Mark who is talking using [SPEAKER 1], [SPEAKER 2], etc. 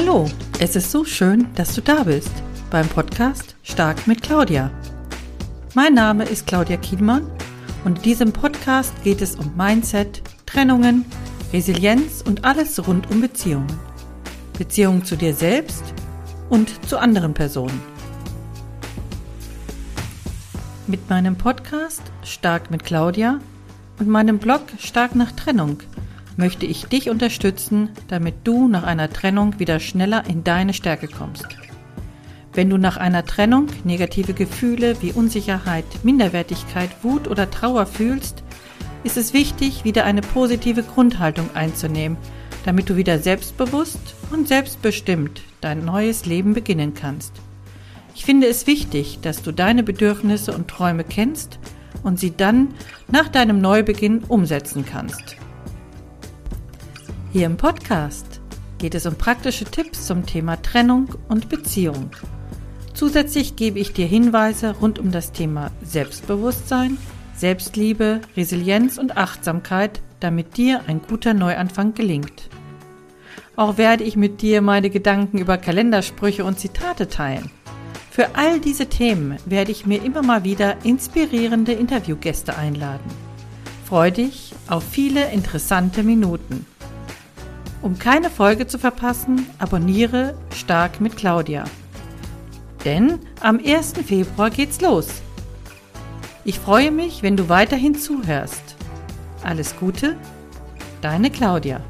[SPEAKER 1] Hallo, es ist so schön, dass du da bist beim Podcast Stark mit Claudia. Mein Name ist Claudia Kiedmann und in diesem Podcast geht es um Mindset, Trennungen, Resilienz und alles rund um Beziehungen. Beziehungen zu dir selbst und zu anderen Personen. Mit meinem Podcast Stark mit Claudia und meinem Blog Stark nach Trennung möchte ich dich unterstützen, damit du nach einer Trennung wieder schneller in deine Stärke kommst. Wenn du nach einer Trennung negative Gefühle wie Unsicherheit, Minderwertigkeit, Wut oder Trauer fühlst, ist es wichtig, wieder eine positive Grundhaltung einzunehmen, damit du wieder selbstbewusst und selbstbestimmt dein neues Leben beginnen kannst. Ich finde es wichtig, dass du deine Bedürfnisse und Träume kennst und sie dann nach deinem Neubeginn umsetzen kannst. Hier im Podcast geht es um praktische Tipps zum Thema Trennung und Beziehung. Zusätzlich gebe ich dir Hinweise rund um das Thema Selbstbewusstsein, Selbstliebe, Resilienz und Achtsamkeit, damit dir ein guter Neuanfang gelingt. Auch werde ich mit dir meine Gedanken über Kalendersprüche und Zitate teilen. Für all diese Themen werde ich mir immer mal wieder inspirierende Interviewgäste einladen. Freu dich auf viele interessante Minuten. Um keine Folge zu verpassen, abonniere Stark mit Claudia. Denn am 1. Februar geht's los. Ich freue mich, wenn du weiterhin zuhörst. Alles Gute, deine Claudia.